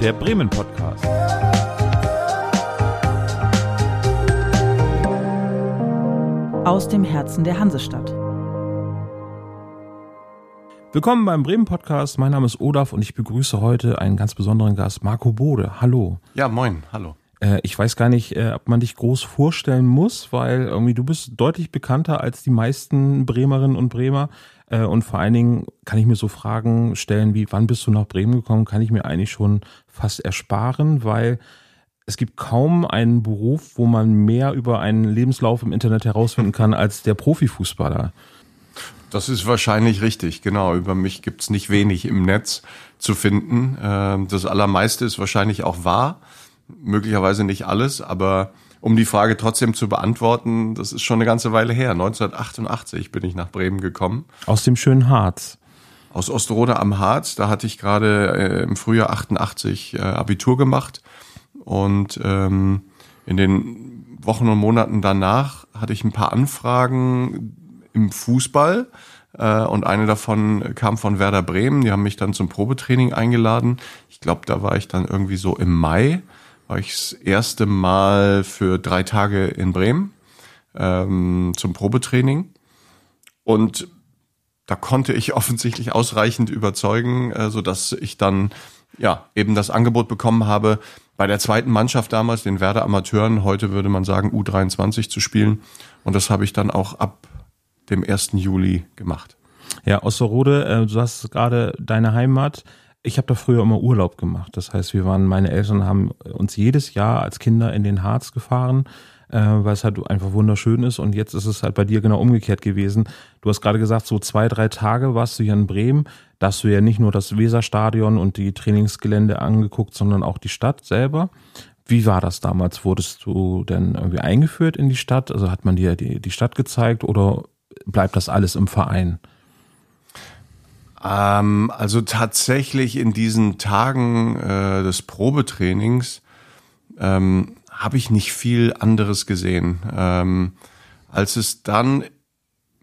der Bremen Podcast. Aus dem Herzen der Hansestadt. Willkommen beim Bremen Podcast. Mein Name ist Olaf und ich begrüße heute einen ganz besonderen Gast, Marco Bode. Hallo. Ja, moin, hallo. Äh, ich weiß gar nicht, äh, ob man dich groß vorstellen muss, weil irgendwie du bist deutlich bekannter als die meisten Bremerinnen und Bremer. Äh, und vor allen Dingen kann ich mir so Fragen stellen wie, wann bist du nach Bremen gekommen, kann ich mir eigentlich schon fast ersparen, weil es gibt kaum einen Beruf, wo man mehr über einen Lebenslauf im Internet herausfinden kann als der Profifußballer. Das ist wahrscheinlich richtig, genau. Über mich gibt's nicht wenig im Netz zu finden. Ähm, das Allermeiste ist wahrscheinlich auch wahr, möglicherweise nicht alles, aber um die Frage trotzdem zu beantworten, das ist schon eine ganze Weile her. 1988 bin ich nach Bremen gekommen. Aus dem schönen Harz. Aus Osterode am Harz. Da hatte ich gerade äh, im Frühjahr 88 äh, Abitur gemacht. Und ähm, in den Wochen und Monaten danach hatte ich ein paar Anfragen im Fußball. Äh, und eine davon kam von Werder Bremen. Die haben mich dann zum Probetraining eingeladen. Ich glaube, da war ich dann irgendwie so im Mai war ich das erste Mal für drei Tage in Bremen ähm, zum Probetraining. Und da konnte ich offensichtlich ausreichend überzeugen, äh, so dass ich dann ja eben das Angebot bekommen habe, bei der zweiten Mannschaft damals, den Werder Amateuren, heute würde man sagen U23 zu spielen. Und das habe ich dann auch ab dem 1. Juli gemacht. Ja, Osserode, äh, du hast gerade deine Heimat. Ich habe da früher immer Urlaub gemacht. Das heißt, wir waren, meine Eltern haben uns jedes Jahr als Kinder in den Harz gefahren, äh, weil es halt einfach wunderschön ist. Und jetzt ist es halt bei dir genau umgekehrt gewesen. Du hast gerade gesagt, so zwei, drei Tage warst du hier in Bremen. Da hast du ja nicht nur das Weserstadion und die Trainingsgelände angeguckt, sondern auch die Stadt selber. Wie war das damals? Wurdest du denn irgendwie eingeführt in die Stadt? Also hat man dir die, die Stadt gezeigt oder bleibt das alles im Verein? Ähm, also tatsächlich in diesen Tagen äh, des Probetrainings ähm, habe ich nicht viel anderes gesehen. Ähm, als es dann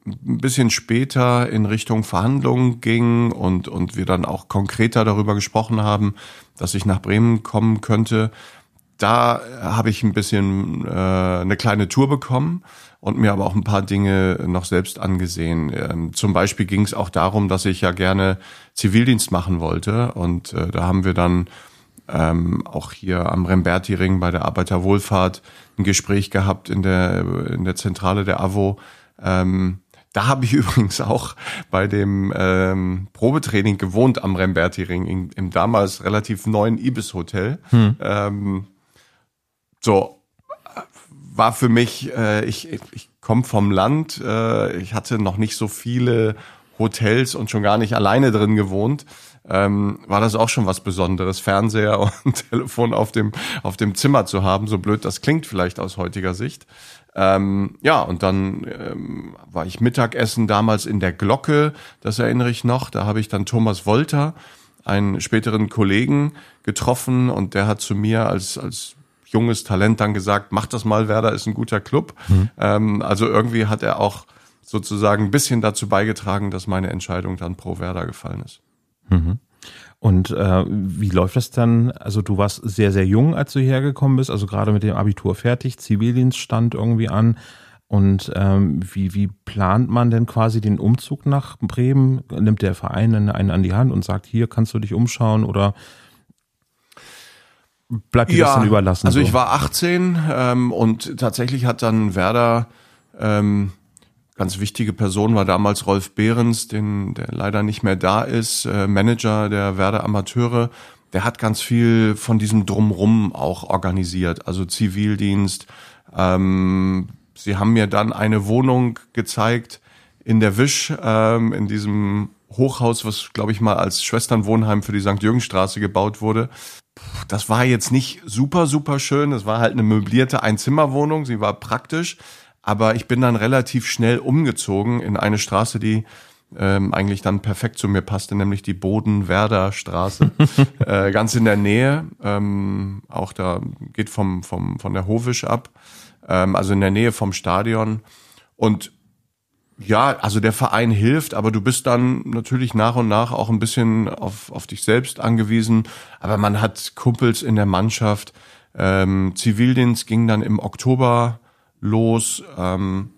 ein bisschen später in Richtung Verhandlungen ging und, und wir dann auch konkreter darüber gesprochen haben, dass ich nach Bremen kommen könnte, da habe ich ein bisschen äh, eine kleine Tour bekommen und mir aber auch ein paar Dinge noch selbst angesehen. Ähm, zum Beispiel ging es auch darum, dass ich ja gerne Zivildienst machen wollte und äh, da haben wir dann ähm, auch hier am Remberti-Ring bei der Arbeiterwohlfahrt ein Gespräch gehabt in der, in der Zentrale der AWO. Ähm, da habe ich übrigens auch bei dem ähm, Probetraining gewohnt am Remberti-Ring im damals relativ neuen Ibis-Hotel. Hm. Ähm, so, war für mich, äh, ich, ich komme vom Land, äh, ich hatte noch nicht so viele Hotels und schon gar nicht alleine drin gewohnt. Ähm, war das auch schon was Besonderes, Fernseher und Telefon auf dem, auf dem Zimmer zu haben, so blöd das klingt vielleicht aus heutiger Sicht. Ähm, ja, und dann ähm, war ich Mittagessen damals in der Glocke, das erinnere ich noch. Da habe ich dann Thomas Wolter, einen späteren Kollegen, getroffen und der hat zu mir als, als junges Talent dann gesagt, mach das mal, Werder ist ein guter Club. Mhm. Ähm, also irgendwie hat er auch sozusagen ein bisschen dazu beigetragen, dass meine Entscheidung dann pro Werder gefallen ist. Mhm. Und äh, wie läuft das dann? Also du warst sehr, sehr jung, als du hergekommen bist, also gerade mit dem Abitur fertig, Zivildienst stand irgendwie an. Und ähm, wie, wie plant man denn quasi den Umzug nach Bremen? Nimmt der Verein einen an die Hand und sagt, hier kannst du dich umschauen oder bleibt dir ja, das dann überlassen? Also so? ich war 18 ähm, und tatsächlich hat dann Werder ähm, ganz wichtige Person war damals Rolf Behrens, den der leider nicht mehr da ist, äh, Manager der Werder Amateure. Der hat ganz viel von diesem Drumrum auch organisiert, also Zivildienst. Ähm, sie haben mir dann eine Wohnung gezeigt in der Wisch, ähm, in diesem Hochhaus, was glaube ich mal als Schwesternwohnheim für die St. Jürgenstraße gebaut wurde das war jetzt nicht super, super schön. Es war halt eine möblierte Einzimmerwohnung. Sie war praktisch. Aber ich bin dann relativ schnell umgezogen in eine Straße, die ähm, eigentlich dann perfekt zu mir passte, nämlich die Bodenwerder Straße. äh, ganz in der Nähe. Ähm, auch da geht vom, vom, von der Hovisch ab. Ähm, also in der Nähe vom Stadion. Und Ja, also der Verein hilft, aber du bist dann natürlich nach und nach auch ein bisschen auf, auf dich selbst angewiesen. Aber man hat Kumpels in der Mannschaft. Ähm, Zivildienst ging dann im Oktober los. Ähm,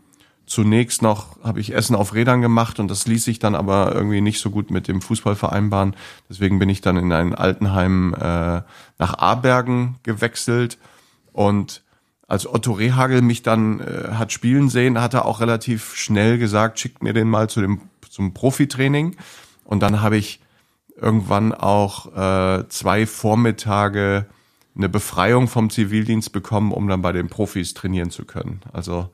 zunächst noch habe ich Essen auf Rädern gemacht und das ließ sich dann aber irgendwie nicht so gut mit dem Fußball vereinbaren. Deswegen bin ich dann in ein Altenheim äh, nach Abergen gewechselt und als Otto Rehagel mich dann äh, hat spielen sehen, hat er auch relativ schnell gesagt, schickt mir den mal zu dem zum Profitraining. Und dann habe ich irgendwann auch äh, zwei Vormittage eine Befreiung vom Zivildienst bekommen, um dann bei den Profis trainieren zu können. Also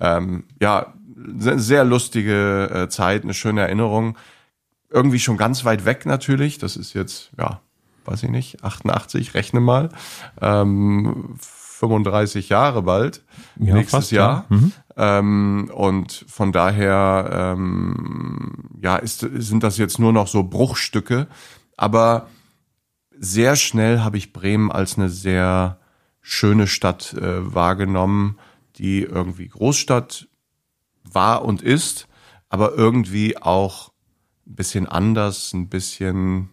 ähm, ja, sehr lustige äh, Zeit, eine schöne Erinnerung. Irgendwie schon ganz weit weg natürlich. Das ist jetzt, ja, weiß ich nicht, 88, rechne mal. Ähm, 35 Jahre bald, ja, nächstes fast, Jahr. Ja. Mhm. Ähm, und von daher, ähm, ja, ist, sind das jetzt nur noch so Bruchstücke. Aber sehr schnell habe ich Bremen als eine sehr schöne Stadt äh, wahrgenommen, die irgendwie Großstadt war und ist, aber irgendwie auch ein bisschen anders, ein bisschen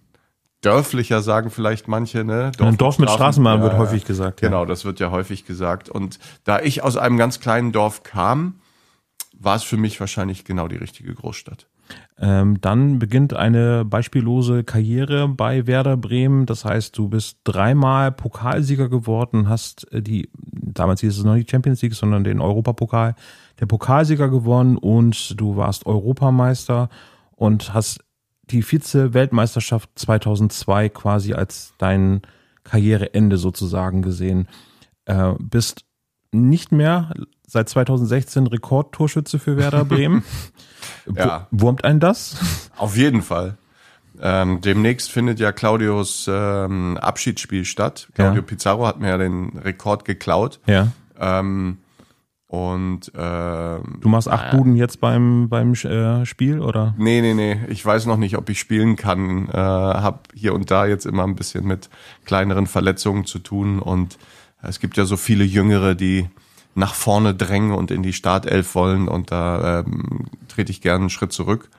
dörflicher, sagen vielleicht manche. Ne? Dorf, Ein Dorf mit Straßenbahn ja, wird häufig gesagt. Genau, das wird ja häufig gesagt. Und da ich aus einem ganz kleinen Dorf kam, war es für mich wahrscheinlich genau die richtige Großstadt. Ähm, dann beginnt eine beispiellose Karriere bei Werder Bremen. Das heißt, du bist dreimal Pokalsieger geworden, hast äh, die, damals hieß es noch nicht Champions League, sondern den Europapokal, der Pokalsieger gewonnen und du warst Europameister und hast die Vize-Weltmeisterschaft 2002 quasi als dein Karriereende sozusagen gesehen. Äh, bist nicht mehr seit 2016 Rekordtorschütze für Werder Bremen. ja. Wurmt einen das? Auf jeden Fall. Ähm, demnächst findet ja Claudios ähm, Abschiedsspiel statt. Claudio ja. Pizarro hat mir ja den Rekord geklaut. Ja. Ähm, und äh, du machst acht naja. Buden jetzt beim beim äh, Spiel oder? Nee, nee, nee. Ich weiß noch nicht, ob ich spielen kann. Äh, hab hier und da jetzt immer ein bisschen mit kleineren Verletzungen zu tun und es gibt ja so viele Jüngere, die nach vorne drängen und in die Startelf wollen und da ähm, trete ich gerne einen Schritt zurück.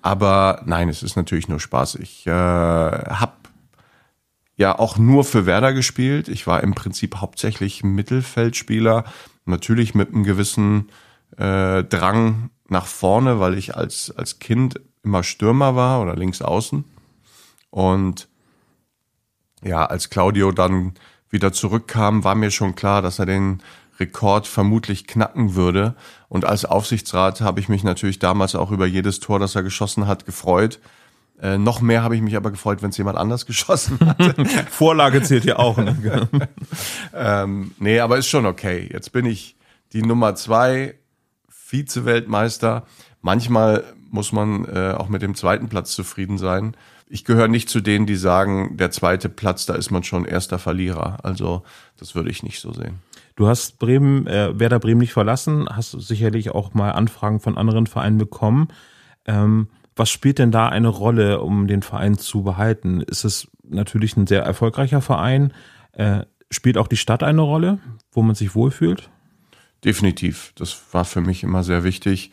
Aber nein, es ist natürlich nur Spaß. Ich äh, habe ja auch nur für Werder gespielt. Ich war im Prinzip hauptsächlich Mittelfeldspieler, natürlich mit einem gewissen äh, Drang nach vorne, weil ich als, als Kind immer Stürmer war oder links außen. Und ja, als Claudio dann wieder zurückkam, war mir schon klar, dass er den Rekord vermutlich knacken würde. Und als Aufsichtsrat habe ich mich natürlich damals auch über jedes Tor, das er geschossen hat, gefreut. Äh, noch mehr habe ich mich aber gefreut, wenn es jemand anders geschossen hatte. Vorlage zählt ja auch. Ne? ähm, nee, aber ist schon okay. Jetzt bin ich die Nummer zwei, Vize-Weltmeister. Manchmal muss man äh, auch mit dem zweiten Platz zufrieden sein. Ich gehöre nicht zu denen, die sagen, der zweite Platz, da ist man schon erster Verlierer. Also das würde ich nicht so sehen. Du hast Bremen, äh, Werder Bremen nicht verlassen, hast sicherlich auch mal Anfragen von anderen Vereinen bekommen. Ähm, was spielt denn da eine Rolle, um den Verein zu behalten? Ist es natürlich ein sehr erfolgreicher Verein? Äh, spielt auch die Stadt eine Rolle, wo man sich wohlfühlt? Definitiv. Das war für mich immer sehr wichtig.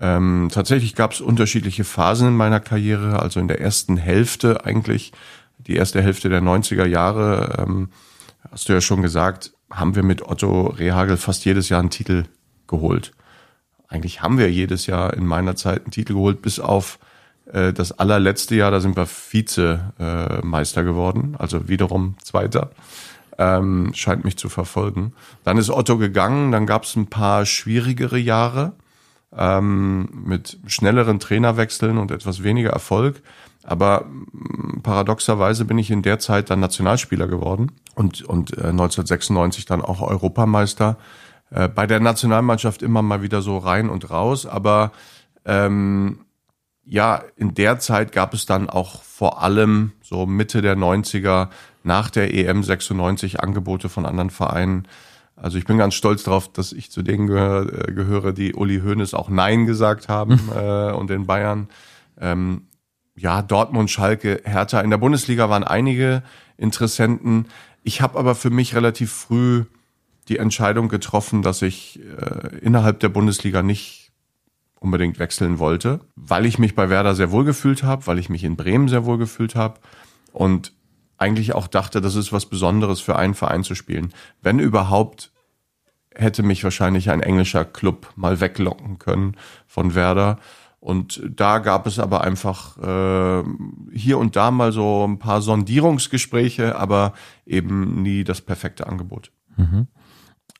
Ähm, tatsächlich gab es unterschiedliche Phasen in meiner Karriere. Also in der ersten Hälfte eigentlich, die erste Hälfte der 90er Jahre, ähm, hast du ja schon gesagt, haben wir mit Otto Rehagel fast jedes Jahr einen Titel geholt. Eigentlich haben wir jedes Jahr in meiner Zeit einen Titel geholt, bis auf äh, das allerletzte Jahr, da sind wir Vizemeister äh, geworden, also wiederum Zweiter. Ähm, scheint mich zu verfolgen. Dann ist Otto gegangen, dann gab es ein paar schwierigere Jahre ähm, mit schnelleren Trainerwechseln und etwas weniger Erfolg. Aber mm, paradoxerweise bin ich in der Zeit dann Nationalspieler geworden und, und äh, 1996 dann auch Europameister. Äh, bei der Nationalmannschaft immer mal wieder so rein und raus, aber ähm, ja, in der Zeit gab es dann auch vor allem so Mitte der 90er nach der EM 96 Angebote von anderen Vereinen. Also ich bin ganz stolz darauf, dass ich zu denen gehöre, äh, gehöre die Uli Hoeneß auch Nein gesagt haben äh, und den Bayern. Ähm, ja, Dortmund, Schalke, Hertha. In der Bundesliga waren einige Interessenten. Ich habe aber für mich relativ früh die Entscheidung getroffen, dass ich äh, innerhalb der Bundesliga nicht unbedingt wechseln wollte, weil ich mich bei Werder sehr wohl gefühlt habe, weil ich mich in Bremen sehr wohl gefühlt habe und eigentlich auch dachte, das ist was Besonderes für einen Verein zu spielen. Wenn überhaupt, hätte mich wahrscheinlich ein englischer Club mal weglocken können von Werder. Und da gab es aber einfach äh, hier und da mal so ein paar Sondierungsgespräche, aber eben nie das perfekte Angebot. Mhm.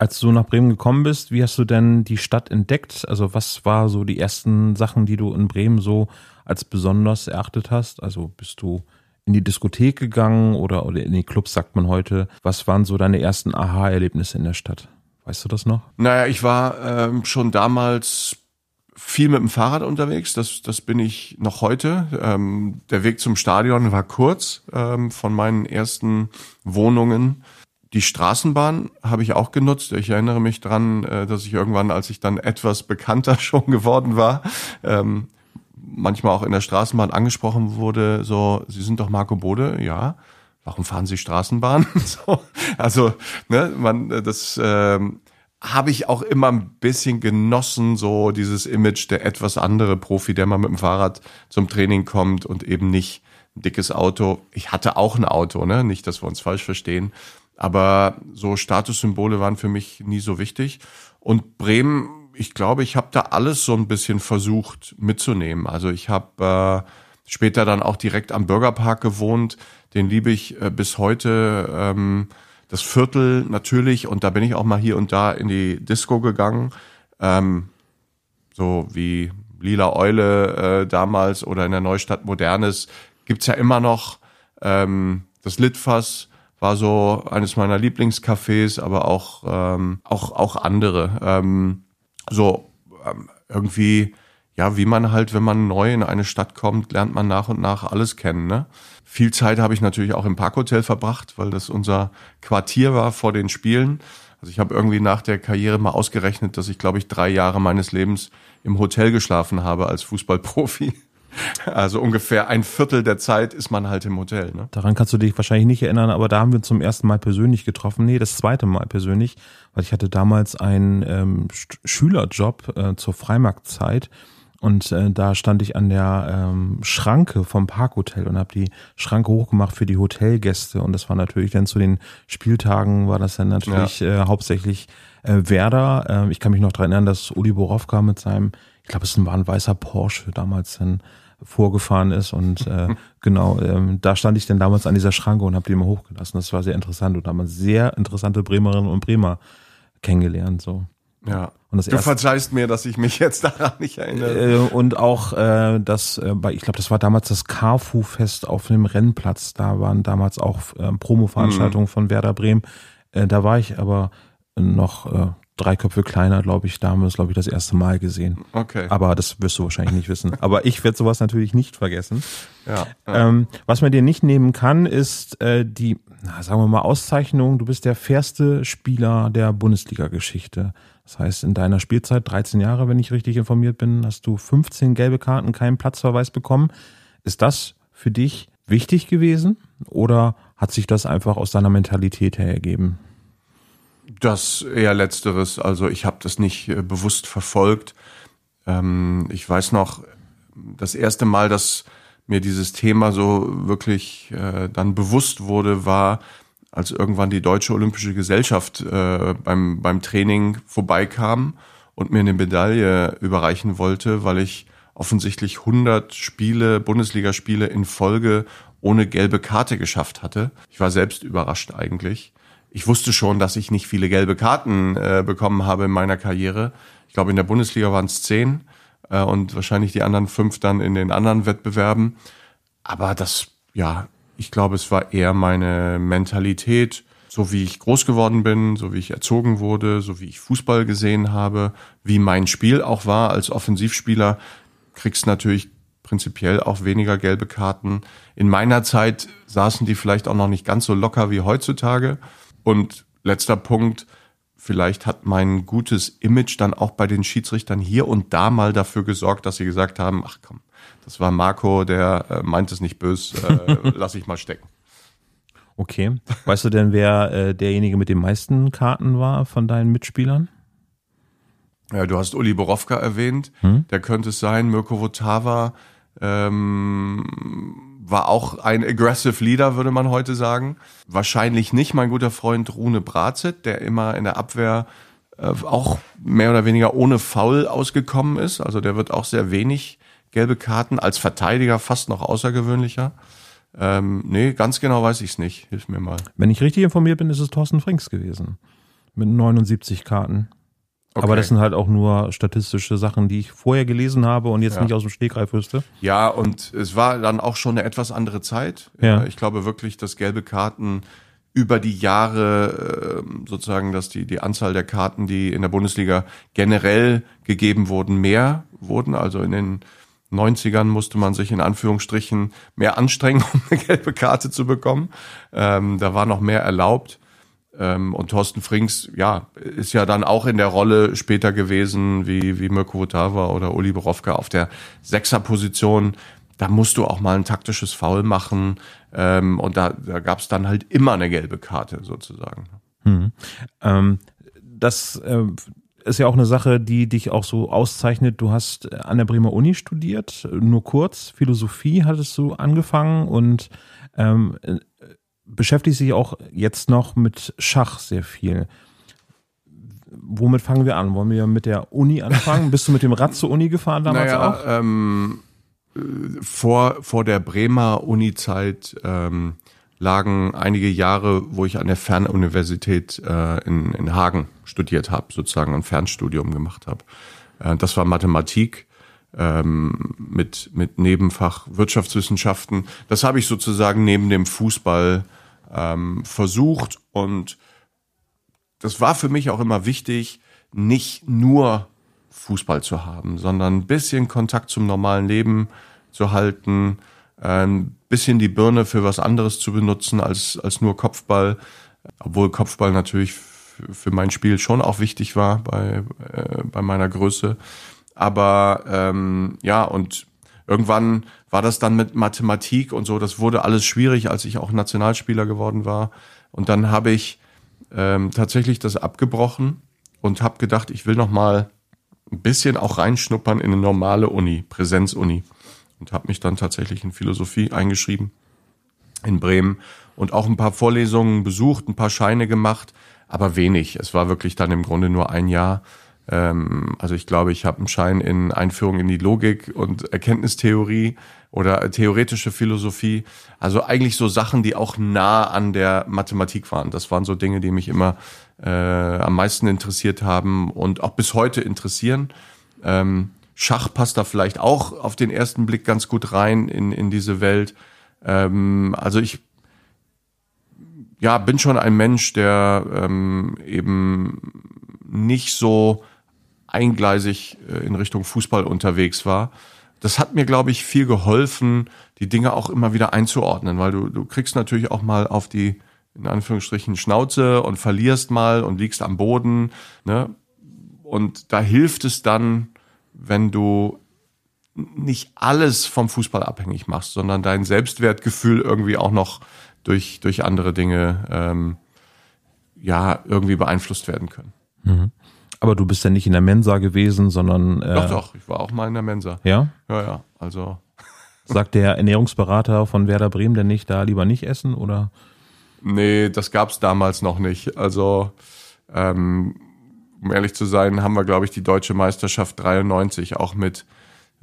Als du nach Bremen gekommen bist, wie hast du denn die Stadt entdeckt? Also was war so die ersten Sachen, die du in Bremen so als besonders erachtet hast? Also bist du in die Diskothek gegangen oder, oder in die Clubs, sagt man heute. Was waren so deine ersten Aha-Erlebnisse in der Stadt? Weißt du das noch? Naja, ich war ähm, schon damals viel mit dem Fahrrad unterwegs. Das, das bin ich noch heute. Ähm, der Weg zum Stadion war kurz ähm, von meinen ersten Wohnungen die Straßenbahn habe ich auch genutzt. Ich erinnere mich dran, äh, dass ich irgendwann, als ich dann etwas bekannter schon geworden war, ähm, manchmal auch in der Straßenbahn angesprochen wurde, so, Sie sind doch Marco Bode, ja. Warum fahren Sie Straßenbahn? so, also, ne, man, das ähm, habe ich auch immer ein bisschen genossen, so dieses Image der etwas andere Profi, der mal mit dem Fahrrad zum Training kommt und eben nicht ein dickes Auto. Ich hatte auch ein Auto, ne? Nicht, dass wir uns falsch verstehen. Aber so Statussymbole waren für mich nie so wichtig. Und Bremen, ich glaube, ich habe da alles so ein bisschen versucht mitzunehmen. Also ich habe äh, später dann auch direkt am Bürgerpark gewohnt. Den liebe ich äh, bis heute. Ähm, das Viertel natürlich. Und da bin ich auch mal hier und da in die Disco gegangen. Ähm, so wie Lila Eule äh, damals oder in der Neustadt Modernes gibt's ja immer noch ähm, das Litfass war so eines meiner Lieblingscafés, aber auch, ähm, auch, auch andere. Ähm, so ähm, irgendwie, ja, wie man halt, wenn man neu in eine Stadt kommt, lernt man nach und nach alles kennen. Ne? Viel Zeit habe ich natürlich auch im Parkhotel verbracht, weil das unser Quartier war vor den Spielen. Also ich habe irgendwie nach der Karriere mal ausgerechnet, dass ich, glaube ich, drei Jahre meines Lebens im Hotel geschlafen habe als Fußballprofi. Also ungefähr ein Viertel der Zeit ist man halt im Hotel. Ne? Daran kannst du dich wahrscheinlich nicht erinnern, aber da haben wir uns zum ersten Mal persönlich getroffen. Nee, das zweite Mal persönlich, weil ich hatte damals einen ähm, Schülerjob äh, zur Freimarktzeit. Und äh, da stand ich an der ähm, Schranke vom Parkhotel und habe die Schranke hochgemacht für die Hotelgäste. Und das war natürlich dann zu den Spieltagen, war das dann natürlich ja. äh, hauptsächlich äh, Werder. Äh, ich kann mich noch daran erinnern, dass Uli Borowka mit seinem, ich glaube, es war ein weißer Porsche damals dann vorgefahren ist und äh, genau, ähm, da stand ich dann damals an dieser Schranke und habe die immer hochgelassen. Das war sehr interessant und da haben wir sehr interessante Bremerinnen und Bremer kennengelernt. So. Ja. Und das du erste, verzeihst mir, dass ich mich jetzt daran nicht erinnere. Äh, und auch äh, das, äh, bei, ich glaube, das war damals das Carfu-Fest auf dem Rennplatz. Da waren damals auch äh, Promo-Veranstaltungen mhm. von Werder Bremen. Äh, da war ich aber noch äh, drei Köpfe kleiner, glaube ich. Da haben wir es, glaube ich, das erste Mal gesehen. Okay. Aber das wirst du wahrscheinlich nicht wissen. Aber ich werde sowas natürlich nicht vergessen. Ja. ja. Ähm, was man dir nicht nehmen kann, ist äh, die, na, sagen wir mal, Auszeichnung. Du bist der fairste Spieler der Bundesliga-Geschichte. Das heißt, in deiner Spielzeit, 13 Jahre, wenn ich richtig informiert bin, hast du 15 gelbe Karten, keinen Platzverweis bekommen. Ist das für dich wichtig gewesen oder hat sich das einfach aus deiner Mentalität her ergeben? Das eher letzteres. Also ich habe das nicht äh, bewusst verfolgt. Ähm, ich weiß noch, das erste Mal, dass mir dieses Thema so wirklich äh, dann bewusst wurde, war, als irgendwann die Deutsche Olympische Gesellschaft äh, beim, beim Training vorbeikam und mir eine Medaille überreichen wollte, weil ich offensichtlich 100 Spiele, Bundesligaspiele in Folge ohne gelbe Karte geschafft hatte. Ich war selbst überrascht eigentlich ich wusste schon, dass ich nicht viele gelbe Karten äh, bekommen habe in meiner Karriere. Ich glaube, in der Bundesliga waren es zehn äh, und wahrscheinlich die anderen fünf dann in den anderen Wettbewerben. Aber das, ja, ich glaube, es war eher meine Mentalität, so wie ich groß geworden bin, so wie ich erzogen wurde, so wie ich Fußball gesehen habe, wie mein Spiel auch war als Offensivspieler, kriegst natürlich prinzipiell auch weniger gelbe Karten. In meiner Zeit saßen die vielleicht auch noch nicht ganz so locker wie heutzutage. Und letzter Punkt, vielleicht hat mein gutes Image dann auch bei den Schiedsrichtern hier und da mal dafür gesorgt, dass sie gesagt haben, ach komm, das war Marco, der äh, meint es nicht böse, äh, lass ich mal stecken. Okay. Weißt du denn, wer äh, derjenige mit den meisten Karten war von deinen Mitspielern? Ja, du hast Uli Borowka erwähnt, Hm? der könnte es sein. Mirko Votava ähm, war auch ein aggressive Leader, würde man heute sagen. Wahrscheinlich nicht mein guter Freund Rune Brazet, der immer in der Abwehr äh, auch mehr oder weniger ohne Foul ausgekommen ist. Also der wird auch sehr wenig gelbe Karten, als Verteidiger fast noch außergewöhnlicher. Ähm, nee, ganz genau weiß ich es nicht. Hilf mir mal. Wenn ich richtig informiert bin, ist es Thorsten Frings gewesen. Mit 79 Karten. Aber Okay. das sind halt auch nur statistische Sachen, die ich vorher gelesen habe und jetzt Ja. nicht aus dem Stegreif wüsste. Ja, und es war dann auch schon eine etwas andere Zeit. Ja. Ich glaube wirklich, dass gelbe Karten über die Jahre ähm, sozusagen, dass die, die Anzahl der Karten, die in der Bundesliga generell gegeben wurden, mehr wurden. Also in den 90ern musste man sich in Anführungsstrichen mehr anstrengen, um eine gelbe Karte zu bekommen. Ähm, da war noch mehr erlaubt. Ähm, und Thorsten Frings, ja, ist ja dann auch in der Rolle später gewesen, wie, wie Mirko Votava oder Uli Borowka auf der Sechserposition. Da musst du auch mal ein taktisches Foul machen. Ähm, und da, da gab es dann halt immer eine gelbe Karte sozusagen. Ähm, das äh, ist ja auch eine Sache, die dich auch so auszeichnet. Du hast an der Bremer Uni studiert, nur kurz. Philosophie hattest du angefangen und ähm, beschäftigst dich auch jetzt noch mit Schach sehr viel. Womit fangen wir an? Wollen wir mit der Uni anfangen? Bist du mit dem Rad zur Uni gefahren damals auch? Ähm, äh, vor, vor der Bremer Uni-Zeit ähm, lagen einige Jahre, wo ich an der Fernuniversität äh, in, in Hagen studiert habe, sozusagen ein Fernstudium gemacht habe. Äh, das war Mathematik ähm, mit, mit Nebenfach Wirtschaftswissenschaften. Das habe ich sozusagen neben dem Fußball ähm, versucht und das war für mich auch immer wichtig, nicht nur Fußball zu haben, sondern ein bisschen Kontakt zum normalen Leben zu halten, ein bisschen die Birne für was anderes zu benutzen als, als nur Kopfball, obwohl Kopfball natürlich für, mein Spiel schon auch wichtig war bei, äh, bei meiner Größe. Aber ähm, ja, und irgendwann war das dann mit Mathematik und so, das wurde alles schwierig, als ich auch Nationalspieler geworden war. Und dann habe ich ähm, tatsächlich das abgebrochen und habe gedacht, ich will noch mal ein bisschen auch reinschnuppern in eine normale Uni, Präsenzuni und habe mich dann tatsächlich in Philosophie eingeschrieben in Bremen und auch ein paar Vorlesungen besucht, ein paar Scheine gemacht, aber wenig. Es war wirklich dann im Grunde nur ein Jahr. Ähm, also ich glaube, ich habe einen Schein in Einführung in die Logik und Erkenntnistheorie oder theoretische Philosophie. Also eigentlich so Sachen, die auch nah an der Mathematik waren. Das waren so Dinge, die mich immer äh, am meisten interessiert haben und auch bis heute interessieren. Ähm, Schach passt da vielleicht auch auf den ersten Blick ganz gut rein in, in diese Welt. Ähm, also ich ja, bin schon ein Mensch, der ähm, eben nicht so eingleisig äh, in Richtung Fußball unterwegs war. Das hat mir, glaube ich, viel geholfen, die Dinge auch immer wieder einzuordnen, weil du, du kriegst natürlich auch mal auf die, in Anführungsstrichen, Schnauze und verlierst mal und liegst am Boden. Ne? Und da hilft es dann, wenn du nicht alles vom Fußball abhängig machst, sondern dein Selbstwertgefühl irgendwie auch noch durch, durch andere Dinge ähm, ja irgendwie beeinflusst werden können. Aber du bist ja nicht in der Mensa gewesen, sondern äh, Doch, doch, ich war auch mal in der Mensa. Ja? Ja, ja, also Sagt der Ernährungsberater von Werder Bremen denn nicht, da lieber nicht essen oder? nee, das gab's damals noch nicht. Also ähm, um ehrlich zu sein, haben wir, glaube ich, die deutsche Meisterschaft 93 auch mit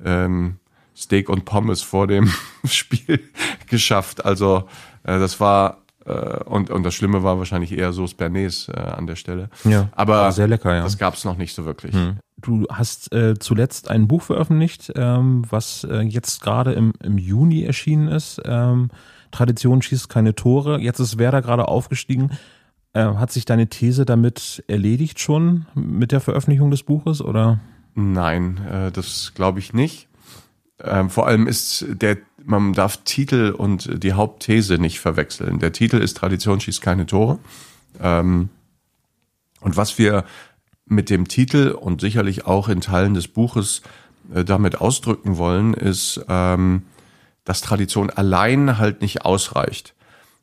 ähm, Steak und Pommes vor dem Spiel geschafft. Also äh, das war und und das Schlimme war wahrscheinlich eher Sauce Bernays äh, an der Stelle. Ja, aber sehr lecker, ja. Das gab's noch nicht so wirklich. Du hast äh, zuletzt ein Buch veröffentlicht, ähm, was äh, jetzt gerade im, im Juni erschienen ist. Ähm, Tradition schießt keine Tore. Jetzt ist Werder gerade aufgestiegen. Äh, hat sich deine These damit erledigt schon mit der Veröffentlichung des Buches oder? Nein, äh, das glaube ich nicht. Ähm, vor allem ist der, man darf Titel und die Hauptthese nicht verwechseln. Der Titel ist Tradition schießt keine Tore. Ähm, und was wir mit dem Titel und sicherlich auch in Teilen des Buches äh, damit ausdrücken wollen, ist, ähm, dass Tradition allein halt nicht ausreicht.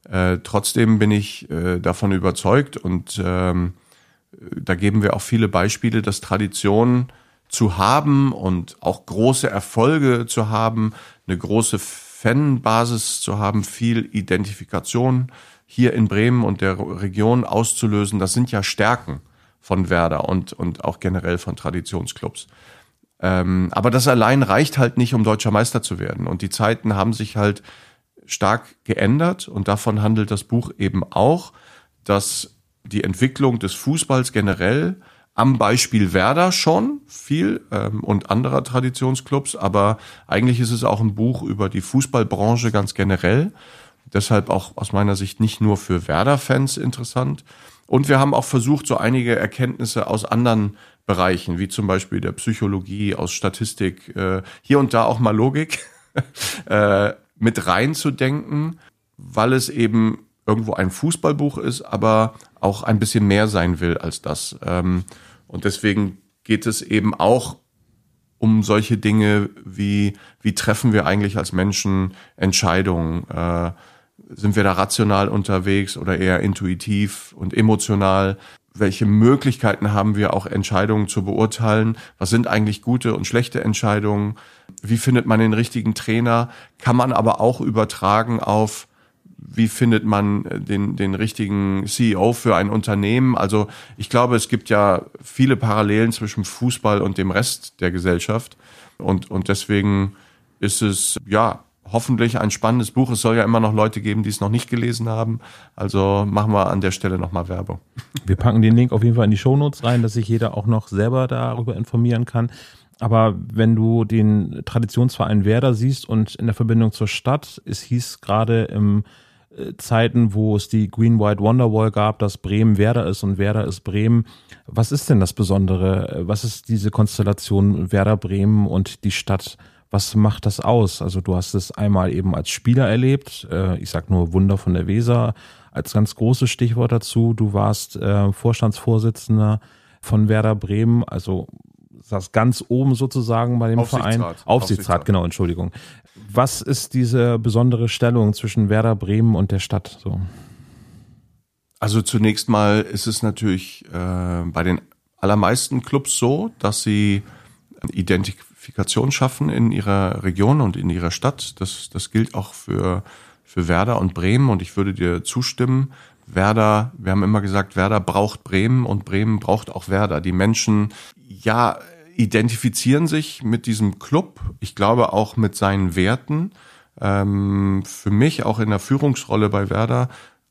Äh, trotzdem bin ich äh, davon überzeugt und ähm, da geben wir auch viele Beispiele, dass Tradition zu haben und auch große Erfolge zu haben, eine große Fanbasis zu haben, viel Identifikation hier in Bremen und der Region auszulösen, das sind ja Stärken von Werder und, und auch generell von Traditionsclubs. Ähm, aber das allein reicht halt nicht, um deutscher Meister zu werden. Und die Zeiten haben sich halt stark geändert und davon handelt das Buch eben auch, dass die Entwicklung des Fußballs generell am Beispiel Werder schon viel ähm, und anderer Traditionsclubs, aber eigentlich ist es auch ein Buch über die Fußballbranche ganz generell. Deshalb auch aus meiner Sicht nicht nur für Werder-Fans interessant. Und wir haben auch versucht, so einige Erkenntnisse aus anderen Bereichen, wie zum Beispiel der Psychologie, aus Statistik, äh, hier und da auch mal Logik, äh, mit reinzudenken, weil es eben irgendwo ein Fußballbuch ist, aber auch ein bisschen mehr sein will als das. Ähm, und deswegen geht es eben auch um solche Dinge wie, wie treffen wir eigentlich als Menschen Entscheidungen? Äh, sind wir da rational unterwegs oder eher intuitiv und emotional? Welche Möglichkeiten haben wir auch Entscheidungen zu beurteilen? Was sind eigentlich gute und schlechte Entscheidungen? Wie findet man den richtigen Trainer? Kann man aber auch übertragen auf wie findet man äh, den, den richtigen CEO für ein Unternehmen? Also ich glaube, es gibt ja viele Parallelen zwischen Fußball und dem Rest der Gesellschaft. Und, und deswegen ist es, ja, hoffentlich ein spannendes Buch. Es soll ja immer noch Leute geben, die es noch nicht gelesen haben. Also machen wir an der Stelle nochmal Werbung. Wir packen den Link auf jeden Fall in die Shownotes rein, dass sich jeder auch noch selber darüber informieren kann. Aber wenn du den Traditionsverein Werder siehst und in der Verbindung zur Stadt, es hieß gerade im Zeiten, wo es die Green White Wonderwall gab, dass Bremen Werder ist und Werder ist Bremen. Was ist denn das Besondere? Was ist diese Konstellation Werder Bremen und die Stadt? Was macht das aus? Also du hast es einmal eben als Spieler erlebt. Äh, ich sag nur Wunder von der Weser als ganz großes Stichwort dazu. Du warst äh, Vorstandsvorsitzender von Werder Bremen, also saß ganz oben sozusagen bei dem Aufsichtsrat. Verein. Aufsichtsrat, Aufsichtsrat, genau, Entschuldigung. Was ist diese besondere Stellung zwischen Werder Bremen und der Stadt so? Also zunächst mal ist es natürlich äh, bei den allermeisten Clubs so, dass sie Identifikation schaffen in ihrer Region und in ihrer Stadt. Das, das gilt auch für, für Werder und Bremen und ich würde dir zustimmen. Werder, wir haben immer gesagt, Werder braucht Bremen und Bremen braucht auch Werder. Die Menschen, ja, identifizieren sich mit diesem Club, ich glaube auch mit seinen Werten. Ähm, für mich auch in der Führungsrolle bei Werder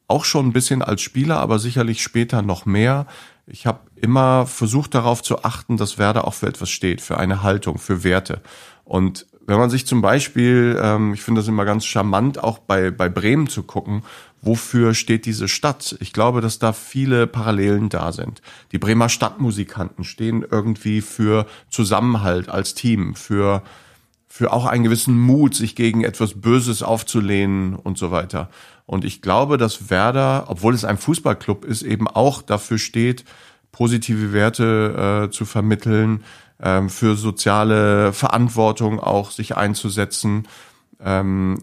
auch schon ein bisschen als Spieler, aber sicherlich später noch mehr. Ich habe immer versucht darauf zu achten, dass Werder auch für etwas steht, für eine Haltung, für Werte. Und wenn man sich zum Beispiel, ähm, ich finde das immer ganz charmant, auch bei, bei Bremen zu gucken, wofür steht diese Stadt? Ich glaube, dass da viele Parallelen da sind. Die Bremer Stadtmusikanten stehen irgendwie für Zusammenhalt als Team, für, für auch einen gewissen Mut, sich gegen etwas Böses aufzulehnen und so weiter. Und ich glaube, dass Werder, obwohl es ein Fußballclub ist, eben auch dafür steht, positive Werte äh, zu vermitteln, ähm, für soziale Verantwortung auch sich einzusetzen. Ähm,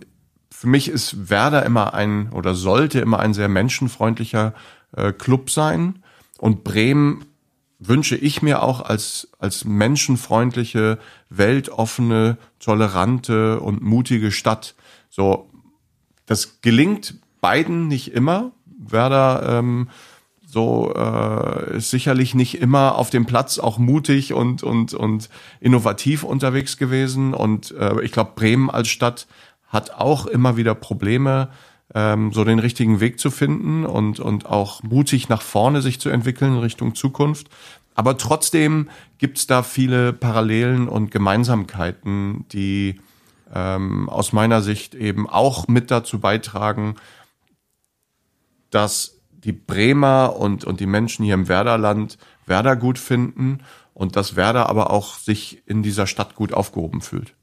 für mich ist Werder immer ein oder sollte immer ein sehr menschenfreundlicher äh, Club sein. Und Bremen wünsche ich mir auch als, als menschenfreundliche, weltoffene, tolerante und mutige Stadt. So, das gelingt beiden nicht immer. Werder ähm, so äh, ist sicherlich nicht immer auf dem Platz auch mutig und und und innovativ unterwegs gewesen und äh, ich glaube Bremen als Stadt hat auch immer wieder Probleme ähm, so den richtigen Weg zu finden und und auch mutig nach vorne sich zu entwickeln Richtung Zukunft aber trotzdem gibt's da viele Parallelen und Gemeinsamkeiten die ähm, aus meiner Sicht eben auch mit dazu beitragen dass die Bremer und, und die Menschen hier im Werderland Werder gut finden und dass Werder aber auch sich in dieser Stadt gut aufgehoben fühlt.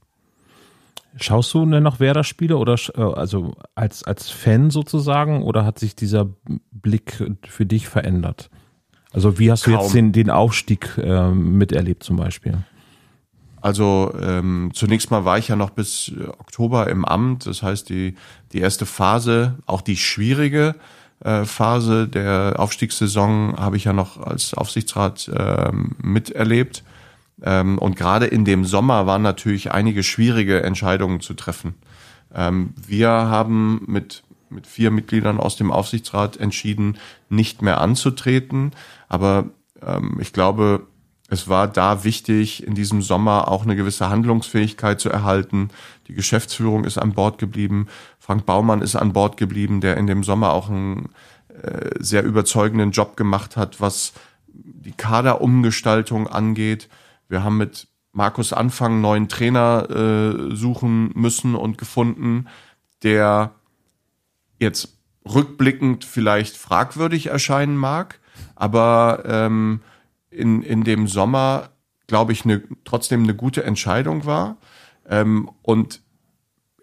Schaust du denn noch Werder-Spiele oder äh, also als, als Fan sozusagen oder hat sich dieser Blick für dich verändert? Also wie hast Kaum. du jetzt den, den Aufstieg äh, miterlebt zum Beispiel? Also ähm, zunächst mal war ich ja noch bis Oktober im Amt, das heißt die, die erste Phase, auch die schwierige, Phase der Aufstiegssaison habe ich ja noch als Aufsichtsrat ähm, miterlebt. Ähm, und gerade in dem Sommer waren natürlich einige schwierige Entscheidungen zu treffen. Ähm, wir haben mit, mit vier Mitgliedern aus dem Aufsichtsrat entschieden, nicht mehr anzutreten. Aber ähm, ich glaube, es war da wichtig, in diesem Sommer auch eine gewisse Handlungsfähigkeit zu erhalten. Die Geschäftsführung ist an Bord geblieben. Frank Baumann ist an Bord geblieben, der in dem Sommer auch einen äh, sehr überzeugenden Job gemacht hat, was die Kaderumgestaltung angeht. Wir haben mit Markus Anfang neuen Trainer äh, suchen müssen und gefunden, der jetzt rückblickend vielleicht fragwürdig erscheinen mag, aber ähm, in, in dem Sommer, glaube ich, ne, trotzdem eine gute Entscheidung war. Ähm, und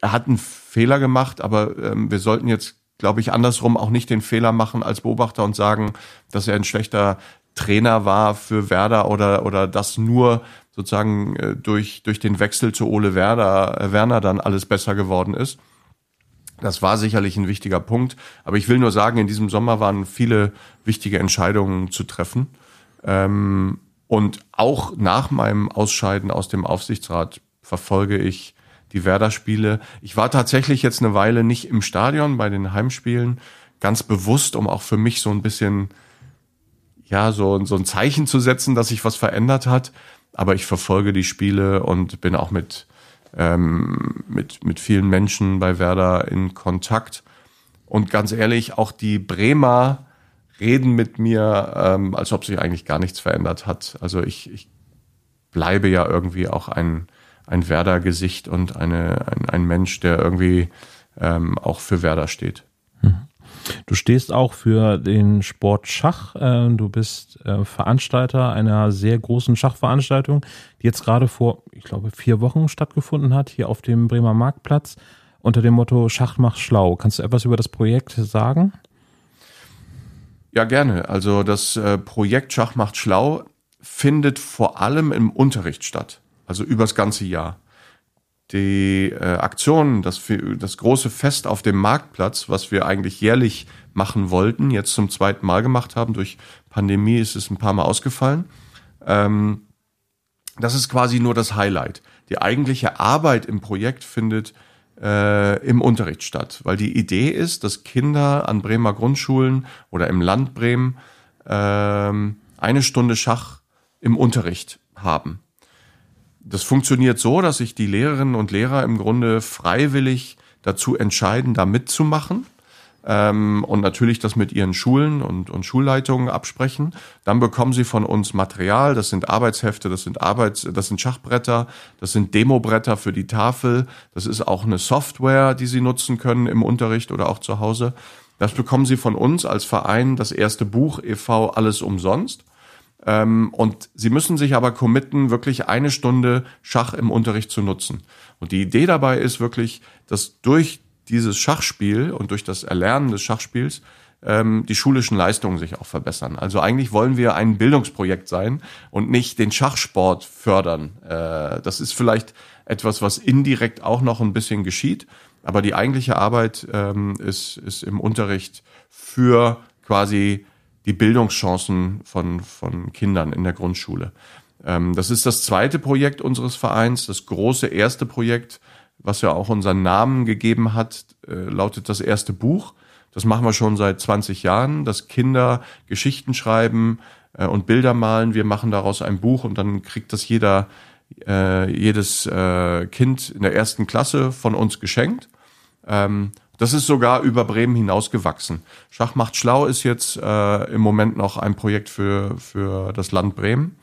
er hat einen Fehler gemacht, aber ähm, wir sollten jetzt, glaube ich, andersrum auch nicht den Fehler machen als Beobachter und sagen, dass er ein schlechter Trainer war für Werder oder, oder das nur sozusagen äh, durch, durch den Wechsel zu Ole Werder, äh, Werner dann alles besser geworden ist. Das war sicherlich ein wichtiger Punkt. Aber ich will nur sagen, in diesem Sommer waren viele wichtige Entscheidungen zu treffen. Ähm, und auch nach meinem Ausscheiden aus dem Aufsichtsrat verfolge ich die Werder-Spiele. Ich war tatsächlich jetzt eine Weile nicht im Stadion bei den Heimspielen, ganz bewusst, um auch für mich so ein bisschen, ja, so, so ein Zeichen zu setzen, dass sich was verändert hat. Aber ich verfolge die Spiele und bin auch mit, ähm, mit, mit vielen Menschen bei Werder in Kontakt. Und ganz ehrlich, auch die Bremer reden mit mir, ähm, als ob sich eigentlich gar nichts verändert hat. Also ich, ich bleibe ja irgendwie auch ein, ein Werder-Gesicht und eine, ein, ein Mensch, der irgendwie ähm, auch für Werder steht. Du stehst auch für den Sport Schach. Äh, du bist äh, Veranstalter einer sehr großen Schachveranstaltung, die jetzt gerade vor, ich glaube, vier Wochen stattgefunden hat, hier auf dem Bremer Marktplatz unter dem Motto Schach macht schlau. Kannst du etwas über das Projekt sagen? Ja, gerne. Also das äh, Projekt Schach macht schlau findet vor allem im Unterricht statt, also übers ganze Jahr. Die äh, Aktion, das, das große Fest auf dem Marktplatz, was wir eigentlich jährlich machen wollten, jetzt zum zweiten Mal gemacht haben, durch Pandemie ist es ein paar Mal ausgefallen. Ähm, das ist quasi nur das Highlight. Die eigentliche Arbeit im Projekt findet äh, im Unterricht statt. Weil die Idee ist, dass Kinder an Bremer Grundschulen oder im Land Bremen äh, eine Stunde Schach im Unterricht haben. Das funktioniert so, dass sich die Lehrerinnen und Lehrer im Grunde freiwillig dazu entscheiden, da mitzumachen ähm, und natürlich das mit ihren Schulen und, und Schulleitungen absprechen. Dann bekommen sie von uns Material, das sind Arbeitshefte, das sind Arbeits, das sind Schachbretter, das sind Demobretter für die Tafel, das ist auch eine Software, die sie nutzen können im Unterricht oder auch zu Hause. Das bekommen sie von uns als Verein, das erste Buch e.V. alles umsonst. Ähm, und sie müssen sich aber committen, wirklich eine Stunde Schach im Unterricht zu nutzen. Und die Idee dabei ist wirklich, dass durch dieses Schachspiel und durch das Erlernen des Schachspiels ähm, die schulischen Leistungen sich auch verbessern. Also eigentlich wollen wir ein Bildungsprojekt sein und nicht den Schachsport fördern. Äh, das ist vielleicht etwas, was indirekt auch noch ein bisschen geschieht, aber die eigentliche Arbeit ähm, ist, ist im Unterricht für quasi die Bildungschancen von, von Kindern in der Grundschule. Ähm, das ist das zweite Projekt unseres Vereins, das große erste Projekt was ja auch unseren Namen gegeben hat, äh, lautet das erste Buch. Das machen wir schon seit 20 Jahren, dass Kinder Geschichten schreiben äh, und Bilder malen. Wir machen daraus ein Buch und dann kriegt das jeder, äh, jedes äh, Kind in der ersten Klasse von uns geschenkt. Ähm, das ist sogar über Bremen hinausgewachsen. Schach macht schlau ist jetzt äh, im Moment noch ein Projekt für, für das Land Bremen.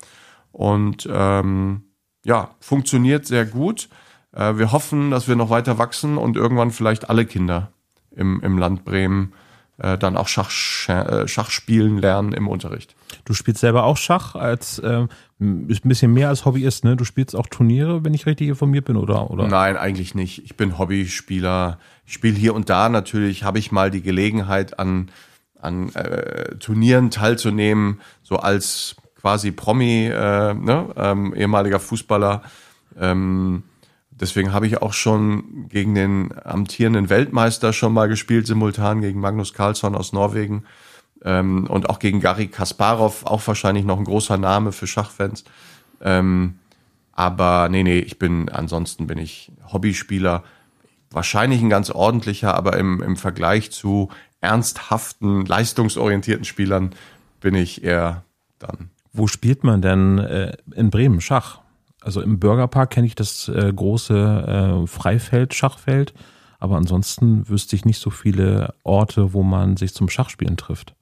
Und ähm, ja, funktioniert sehr gut. Äh, wir hoffen, dass wir noch weiter wachsen und irgendwann vielleicht alle Kinder im, im Land Bremen äh, dann auch Schach, äh, Schach spielen lernen im Unterricht. Du spielst selber auch Schach als äh, ein bisschen mehr als Hobbyist, ne? Du spielst auch Turniere, wenn ich richtig informiert bin, oder? oder? Nein, eigentlich nicht. Ich bin Hobbyspieler. Spiele hier und da natürlich, habe ich mal die Gelegenheit an, an äh, Turnieren teilzunehmen, so als quasi Promi, äh, ne? ähm, ehemaliger Fußballer. Ähm, deswegen habe ich auch schon gegen den amtierenden Weltmeister schon mal gespielt, simultan gegen Magnus Carlsson aus Norwegen ähm, und auch gegen Gary Kasparov, auch wahrscheinlich noch ein großer Name für Schachfans. Ähm, aber nee, nee, ich bin, ansonsten bin ich Hobbyspieler, wahrscheinlich ein ganz ordentlicher, aber im, im Vergleich zu ernsthaften, leistungsorientierten Spielern bin ich eher dann. Wo spielt man denn äh, in Bremen Schach? Also im Bürgerpark kenne ich das äh, große äh, Freifeld, Schachfeld, aber ansonsten wüsste ich nicht so viele Orte, wo man sich zum Schachspielen trifft.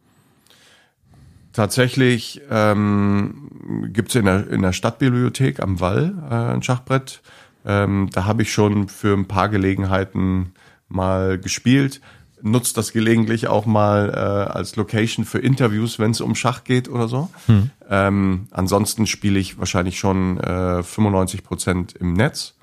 Tatsächlich ähm, gibt es in der, in der Stadtbibliothek am Wall äh, ein Schachbrett. Ähm, da habe ich schon für ein paar Gelegenheiten mal gespielt. Nutzt das gelegentlich auch mal äh, als Location für Interviews, wenn es um Schach geht oder so. Hm. Ähm, ansonsten spiele ich wahrscheinlich schon äh, 95 Prozent im Netz,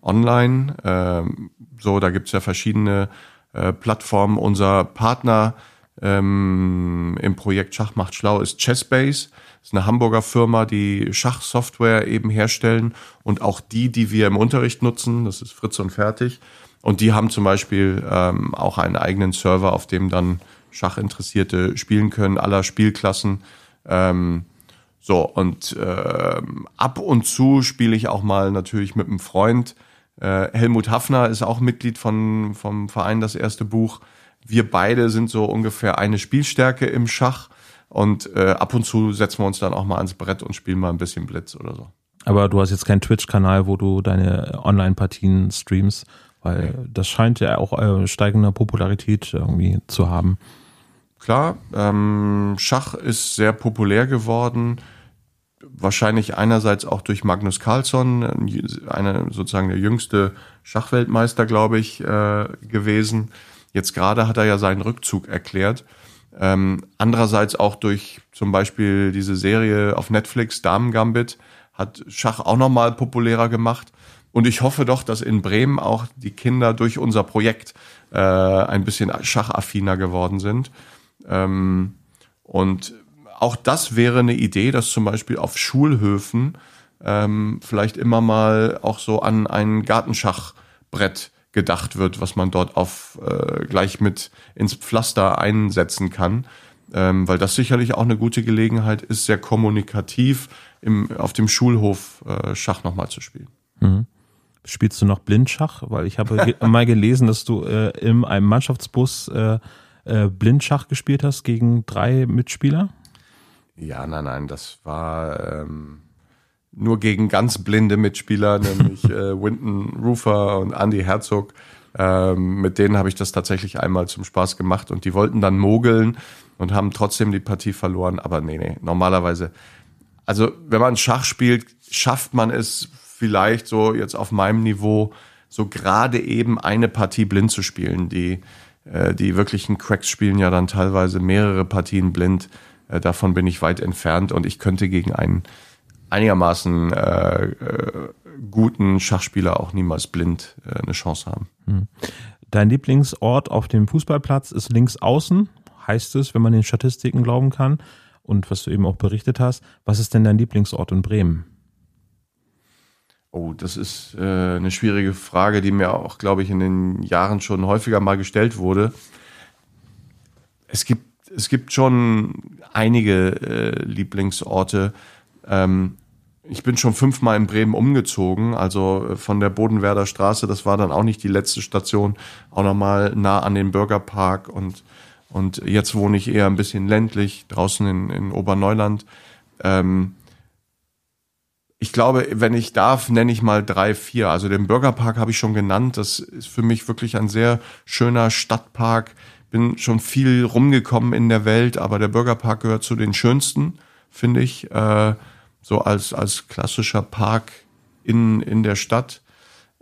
online. Ähm, so, da gibt's ja verschiedene äh, Plattformen. Unser Partner ähm, im Projekt Schach macht schlau ist Chessbase. Ist eine Hamburger Firma, die Schachsoftware eben herstellen und auch die, die wir im Unterricht nutzen, das ist Fritz und Fertig. Und die haben zum Beispiel ähm, auch einen eigenen Server, auf dem dann Schachinteressierte spielen können, aller Spielklassen. Ähm, so, und äh, ab und zu spiele ich auch mal natürlich mit einem Freund. Äh, Helmut Hafner ist auch Mitglied von, vom Verein Das erste Buch wir beide sind so ungefähr eine Spielstärke im Schach und äh, ab und zu setzen wir uns dann auch mal ans Brett und spielen mal ein bisschen Blitz oder so. Aber du hast jetzt keinen Twitch-Kanal, wo du deine Online-Partien streamst, weil okay. das scheint ja auch äh, steigende Popularität irgendwie zu haben. Klar, ähm, Schach ist sehr populär geworden. Wahrscheinlich einerseits auch durch Magnus Carlsson, einer sozusagen der jüngste Schachweltmeister, glaube ich, äh, gewesen. Jetzt gerade hat er ja seinen Rückzug erklärt. Ähm, andererseits auch durch zum Beispiel diese Serie auf Netflix, Damen Gambit, hat Schach auch nochmal populärer gemacht. Und ich hoffe doch, dass in Bremen auch die Kinder durch unser Projekt äh, ein bisschen schachaffiner geworden sind. Ähm, und auch das wäre eine Idee, dass zum Beispiel auf Schulhöfen ähm, vielleicht immer mal auch so an ein Gartenschachbrett gedacht wird, was man dort auf äh, gleich mit ins Pflaster einsetzen kann. Ähm, weil das sicherlich auch eine gute Gelegenheit ist, sehr kommunikativ im, auf dem Schulhof äh, Schach nochmal zu spielen. Mhm. Spielst du noch Blindschach? Weil ich habe ge mal gelesen, dass du äh, in einem Mannschaftsbus äh, äh, Blindschach gespielt hast gegen drei Mitspieler. Ja, nein, nein, das war ähm, nur gegen ganz blinde Mitspieler, nämlich äh, Winton Rufer und Andy Herzog. Ähm, mit denen habe ich das tatsächlich einmal zum Spaß gemacht und die wollten dann mogeln und haben trotzdem die Partie verloren. Aber nee, nee, normalerweise. Also, wenn man Schach spielt, schafft man es vielleicht so jetzt auf meinem Niveau, so gerade eben eine Partie blind zu spielen. Die, äh, die wirklichen Cracks spielen ja dann teilweise mehrere Partien blind. Äh, davon bin ich weit entfernt und ich könnte gegen einen einigermaßen äh, äh, guten Schachspieler auch niemals blind äh, eine Chance haben. Hm. Dein Lieblingsort auf dem Fußballplatz ist links außen, heißt es, wenn man den Statistiken glauben kann. Und was du eben auch berichtet hast, was ist denn dein Lieblingsort in Bremen? Oh, das ist äh, eine schwierige Frage, die mir auch, glaube ich, in den Jahren schon häufiger mal gestellt wurde. Es gibt, es gibt schon einige äh, Lieblingsorte. Ähm, ich bin schon fünfmal in Bremen umgezogen, also äh, von der Bodenwerder Straße, das war dann auch nicht die letzte Station, auch nochmal nah an den Bürgerpark und, und jetzt wohne ich eher ein bisschen ländlich, draußen in, in Oberneuland. Ähm, ich glaube, wenn ich darf, nenne ich mal drei, vier. Also den Bürgerpark habe ich schon genannt. Das ist für mich wirklich ein sehr schöner Stadtpark. Bin schon viel rumgekommen in der Welt, aber der Bürgerpark gehört zu den schönsten, finde ich. Äh, so als, als klassischer Park in, in der Stadt.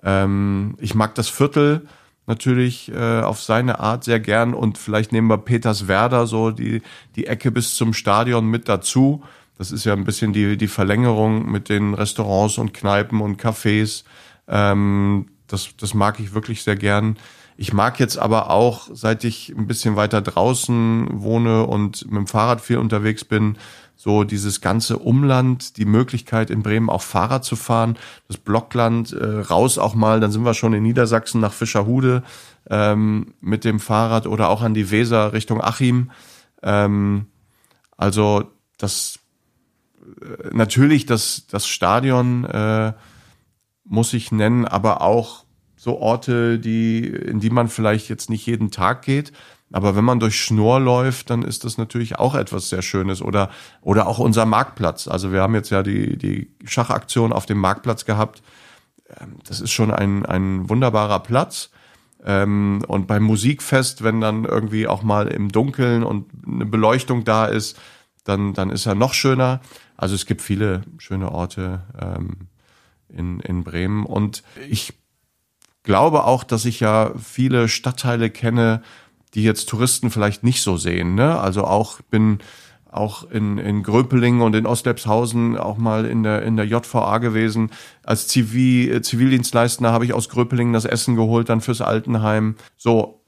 Ähm, ich mag das Viertel natürlich äh, auf seine Art sehr gern und vielleicht nehmen wir Peterswerder so die, die Ecke bis zum Stadion mit dazu. Das ist ja ein bisschen die, die Verlängerung mit den Restaurants und Kneipen und Cafés. Ähm, das, das mag ich wirklich sehr gern. Ich mag jetzt aber auch, seit ich ein bisschen weiter draußen wohne und mit dem Fahrrad viel unterwegs bin, so dieses ganze Umland, die Möglichkeit in Bremen auch Fahrrad zu fahren, das Blockland, äh, raus auch mal, dann sind wir schon in Niedersachsen nach Fischerhude ähm, mit dem Fahrrad oder auch an die Weser Richtung Achim. Ähm, also das äh, natürlich das, das Stadion äh, muss ich nennen, aber auch so Orte, die, in die man vielleicht jetzt nicht jeden Tag geht, aber wenn man durch Schnur läuft, dann ist das natürlich auch etwas sehr Schönes. Oder, oder auch unser Marktplatz. Also wir haben jetzt ja die, die Schachaktion auf dem Marktplatz gehabt. Ähm, das ist schon ein, ein wunderbarer Platz. Ähm, und beim Musikfest, wenn dann irgendwie auch mal im Dunkeln und eine Beleuchtung da ist, dann, dann ist er noch schöner. Also es gibt viele schöne Orte ähm, in, in Bremen. Und ich glaube auch, dass ich ja viele Stadtteile kenne, die jetzt Touristen vielleicht nicht so sehen. Ne? Also auch bin auch in, in Gröpelingen und in Ostlepshausen auch mal in der, in der JVA gewesen. Als Zivil, äh, Zivildienstleister habe ich aus Gröpelingen das Essen geholt, dann fürs Altenheim. So,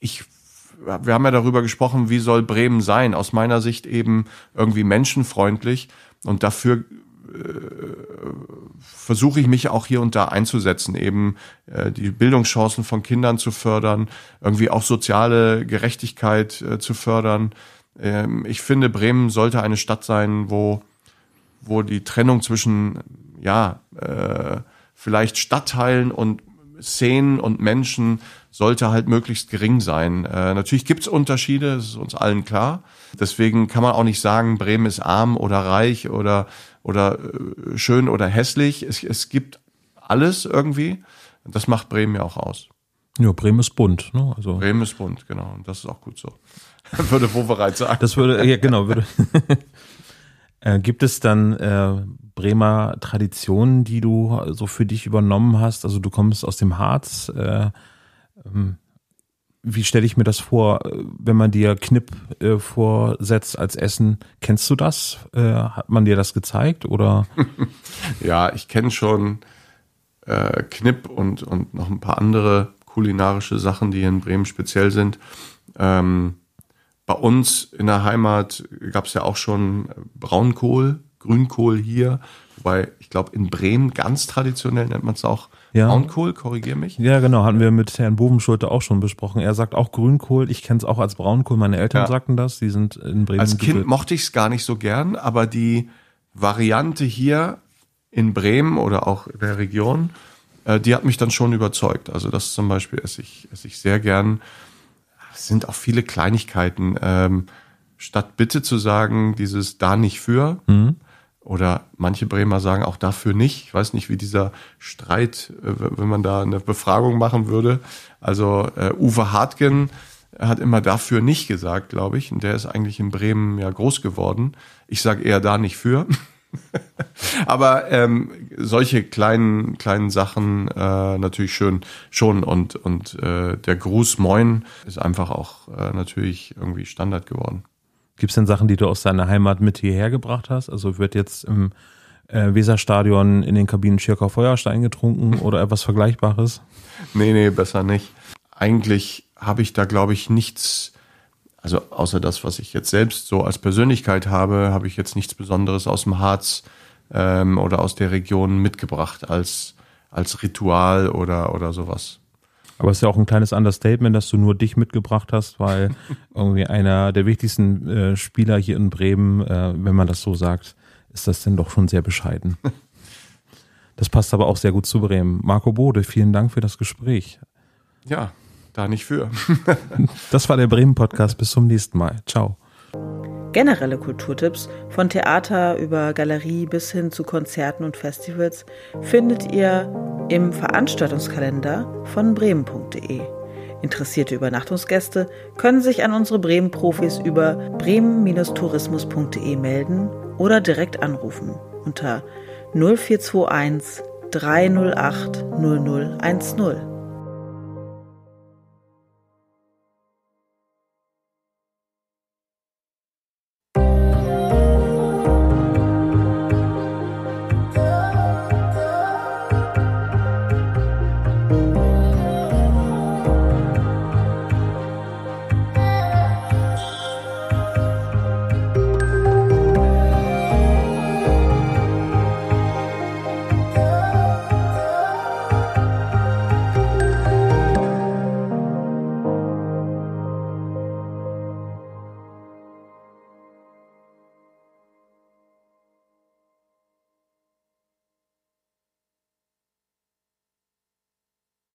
ich, wir haben ja darüber gesprochen, wie soll Bremen sein? Aus meiner Sicht eben irgendwie menschenfreundlich. Und dafür versuche ich mich auch hier und da einzusetzen, eben äh, die Bildungschancen von Kindern zu fördern, irgendwie auch soziale Gerechtigkeit äh, zu fördern. Ähm, ich finde, Bremen sollte eine Stadt sein, wo, wo die Trennung zwischen, ja, äh, vielleicht Stadtteilen und Szenen und Menschen sollte halt möglichst gering sein. Äh, natürlich gibt's Unterschiede, das ist uns allen klar. Deswegen kann man auch nicht sagen, Bremen ist arm oder reich oder oder äh, schön oder hässlich. Es, es gibt alles irgendwie. Das macht Bremen ja auch aus. Ja, Bremen ist bunt. Ne? Also Bremen ist bunt, genau. Und das ist auch gut so. würde Wovereit sagen. Das würde, ja genau. Würde. äh, gibt es dann äh, Bremer Traditionen, die du so für dich übernommen hast? Also du kommst aus dem Harz. Äh, ähm, wie stelle ich mir das vor, wenn man dir Knipp äh, vorsetzt als Essen? Kennst du das? Äh, hat man dir das gezeigt oder? ja, ich kenne schon äh, Knipp und, und noch ein paar andere kulinarische Sachen, die in Bremen speziell sind. Ähm, bei uns in der Heimat gab es ja auch schon Braunkohl, Grünkohl hier, wobei ich glaube in Bremen ganz traditionell nennt man es auch ja. Braunkohl, korrigier mich. Ja, genau, hatten wir mit Herrn Bovenschulte auch schon besprochen. Er sagt auch Grünkohl, ich kenne es auch als Braunkohl, meine Eltern ja. sagten das, die sind in Bremen. Als Kind mochte ich es gar nicht so gern, aber die Variante hier in Bremen oder auch in der Region, äh, die hat mich dann schon überzeugt. Also das zum Beispiel esse ich, esse ich sehr gern. Es sind auch viele Kleinigkeiten. Ähm, statt bitte zu sagen, dieses da nicht für, mhm. Oder manche Bremer sagen auch dafür nicht. Ich weiß nicht, wie dieser Streit, äh, wenn man da eine Befragung machen würde. Also äh, Uwe Hartgen hat immer dafür nicht gesagt, glaube ich. Und der ist eigentlich in Bremen ja groß geworden. Ich sage eher da nicht für. Aber ähm, solche kleinen kleinen Sachen äh, natürlich schön schon und und äh, der Gruß Moin ist einfach auch äh, natürlich irgendwie Standard geworden. Gibt es denn Sachen, die du aus deiner Heimat mit hierher gebracht hast? Also wird jetzt im äh, Weserstadion in den Kabinen Schirker Feuerstein getrunken oder etwas Vergleichbares? Nee, nee, besser nicht. Eigentlich habe ich da, glaube ich, nichts, also außer das, was ich jetzt selbst so als Persönlichkeit habe, habe ich jetzt nichts Besonderes aus dem Harz ähm, oder aus der Region mitgebracht als, als Ritual oder, oder sowas. Aber es ist ja auch ein kleines Understatement, dass du nur dich mitgebracht hast, weil irgendwie einer der wichtigsten äh, Spieler hier in Bremen, äh, wenn man das so sagt, ist das denn doch schon sehr bescheiden. Das passt aber auch sehr gut zu Bremen. Marco Bode, vielen Dank für das Gespräch. Ja, da nicht für. das war der Bremen-Podcast. Bis zum nächsten Mal. Ciao. Generelle Kulturtipps von Theater über Galerie bis hin zu Konzerten und Festivals findet ihr im Veranstaltungskalender von bremen.de. Interessierte Übernachtungsgäste können sich an unsere Bremen-Profis über bremen-tourismus.de melden oder direkt anrufen unter 0421 308 0010.